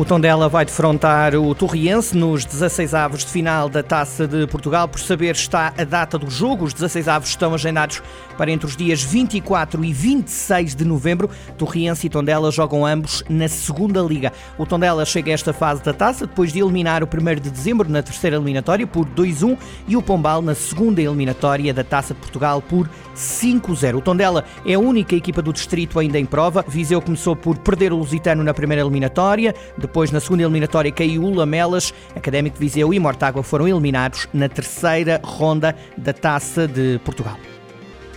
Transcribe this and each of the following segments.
O Tondela vai defrontar o Torriense nos 16 avos de final da Taça de Portugal. Por saber está a data do jogo. Os 16 avos estão agendados para entre os dias 24 e 26 de novembro. Torriense e Tondela jogam ambos na segunda liga. O Tondela chega a esta fase da Taça depois de eliminar o 1 de dezembro na terceira eliminatória por 2-1 e o Pombal na segunda eliminatória da Taça de Portugal por 5-0. O Tondela é a única equipa do distrito ainda em prova. Viseu começou por perder o Lusitano na primeira eliminatória. Depois, na segunda eliminatória, caiu o Lamelas. Académico de Viseu e Mortágua foram eliminados na terceira ronda da Taça de Portugal.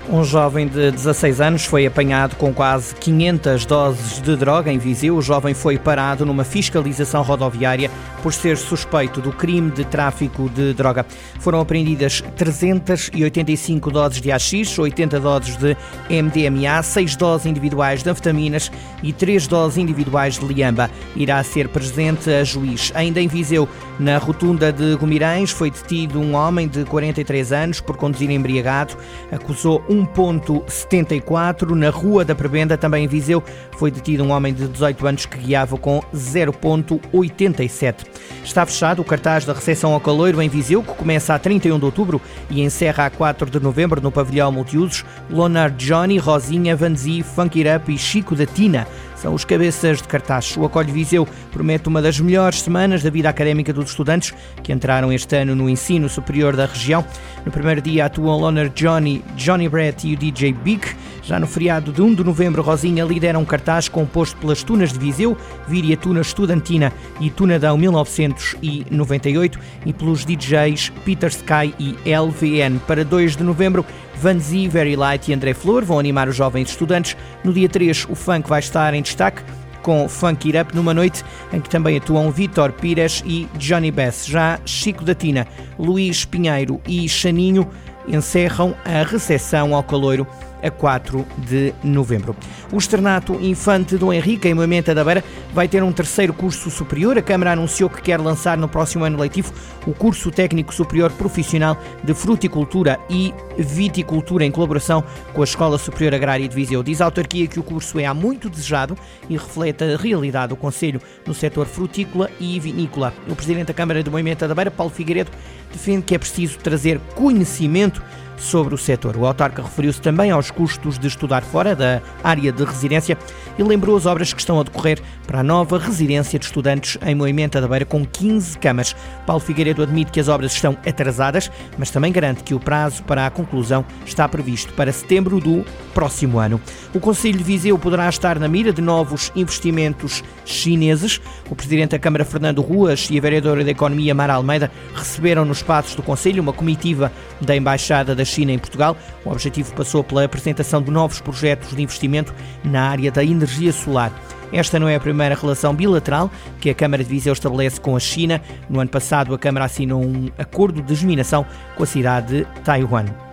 Um jovem de 16 anos foi apanhado com quase 500 doses de droga em Viseu. O jovem foi parado numa fiscalização rodoviária por ser suspeito do crime de tráfico de droga. Foram apreendidas 385 doses de AX, 80 doses de MDMA, 6 doses individuais de anfetaminas e 3 doses individuais de liamba. Irá ser presente a juiz. Ainda em Viseu, na rotunda de Gumirães, foi detido um homem de 43 anos por conduzir embriagado. Acusou 1.74. Na Rua da Prebenda, também em Viseu, foi detido um homem de 18 anos que guiava com 0.87. Está fechado o cartaz da recepção ao caloiro em Viseu, que começa a 31 de outubro e encerra a 4 de novembro no pavilhão multiusos. Leonard Johnny, Rosinha, Vanzi, Funk It Up e Chico da Tina são os cabeças de cartaz. O Acolho Viseu promete uma das melhores semanas da vida académica dos estudantes que entraram este ano no ensino superior da região. No primeiro dia atuam Loner Johnny, Johnny Brett e o DJ Big. Já no feriado de 1 de novembro, Rosinha lidera um cartaz composto pelas Tunas de Viseu, Víria Tuna Estudantina e Tunadão 1998 e pelos DJs Peter Sky e LVN. Para 2 de novembro, Vanzi, Very Light e André Flor vão animar os jovens estudantes. No dia 3, o funk vai estar em destaque com Funk It Up numa noite em que também atuam Vitor Pires e Johnny Bess. Já Chico da Tina, Luís Pinheiro e Chaninho encerram a recepção ao caloiro a 4 de novembro. O Externato Infante Dom Henrique, em Moimenta da Beira, vai ter um terceiro curso superior. A Câmara anunciou que quer lançar no próximo ano letivo o curso técnico superior profissional de fruticultura e viticultura em colaboração com a Escola Superior Agrária de Viseu. Diz a autarquia que o curso é há muito desejado e reflete a realidade do Conselho no setor frutícola e vinícola. O Presidente da Câmara de Moimenta da Beira, Paulo Figueiredo, defende que é preciso trazer conhecimento sobre o setor. O autarca referiu-se também aos custos de estudar fora da área de residência e lembrou as obras que estão a decorrer para a nova residência de estudantes em Moimenta da Beira com 15 camas. Paulo Figueiredo admite que as obras estão atrasadas, mas também garante que o prazo para a conclusão está previsto para setembro do próximo ano. O Conselho de Viseu poderá estar na mira de novos investimentos chineses. O Presidente da Câmara, Fernando Ruas, e a Vereadora da Economia, Mara Almeida, receberam nos espaços do Conselho uma comitiva da Embaixada da China em Portugal. O objetivo passou pela apresentação de novos projetos de investimento na área da energia solar. Esta não é a primeira relação bilateral que a Câmara de Viseu estabelece com a China. No ano passado, a Câmara assinou um acordo de geminação com a cidade de Taiwan.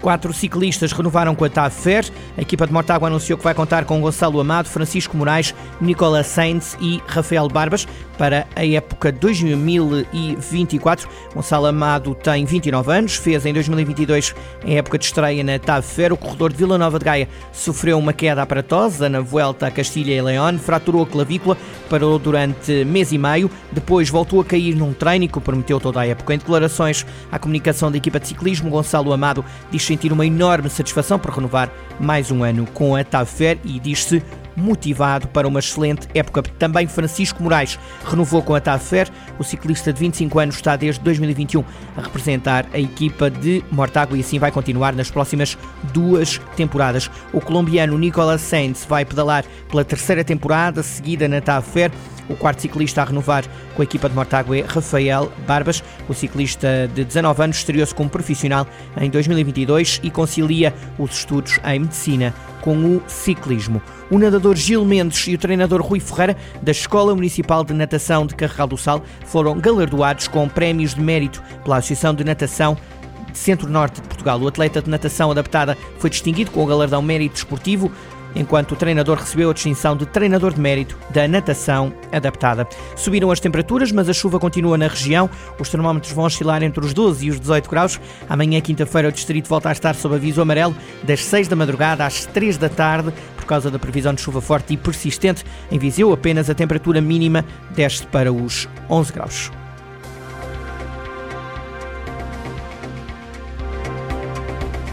Quatro ciclistas renovaram com a TAV. A equipa de Mortágua anunciou que vai contar com Gonçalo Amado, Francisco Moraes, Nicola Sainz e Rafael Barbas para a época 2024. Gonçalo Amado tem 29 anos, fez em 2022 a época de estreia na TAV. O corredor de Vila Nova de Gaia sofreu uma queda aparatosa na volta a Castilha e León, fraturou a clavícula, parou durante mês e meio, depois voltou a cair num treino que prometeu toda a época. Em declarações à comunicação da equipa de ciclismo, Gonçalo Amado diz sentir uma enorme satisfação por renovar mais um ano com a TAVFER e diz-se motivado para uma excelente época. Também Francisco Moraes renovou com a TAVFER. O ciclista de 25 anos está desde 2021 a representar a equipa de Mortágua e assim vai continuar nas próximas duas temporadas. O colombiano Nicolas Sainz vai pedalar pela terceira temporada seguida na TAVFER. O quarto ciclista a renovar com a equipa de Mortágua é Rafael Barbas. O ciclista de 19 anos estreou-se como profissional em 2022 e concilia os estudos em medicina com o ciclismo. O nadador Gil Mendes e o treinador Rui Ferreira, da Escola Municipal de Natação de Carregal do Sal, foram galardoados com prémios de mérito pela Associação de Natação Centro-Norte de Portugal. O atleta de natação adaptada foi distinguido com o galardão Mérito Esportivo enquanto o treinador recebeu a distinção de treinador de mérito da natação adaptada. Subiram as temperaturas, mas a chuva continua na região. Os termómetros vão oscilar entre os 12 e os 18 graus. Amanhã, quinta-feira, o distrito volta a estar sob aviso amarelo das 6 da madrugada às 3 da tarde por causa da previsão de chuva forte e persistente. Em Viseu, apenas a temperatura mínima desce para os 11 graus.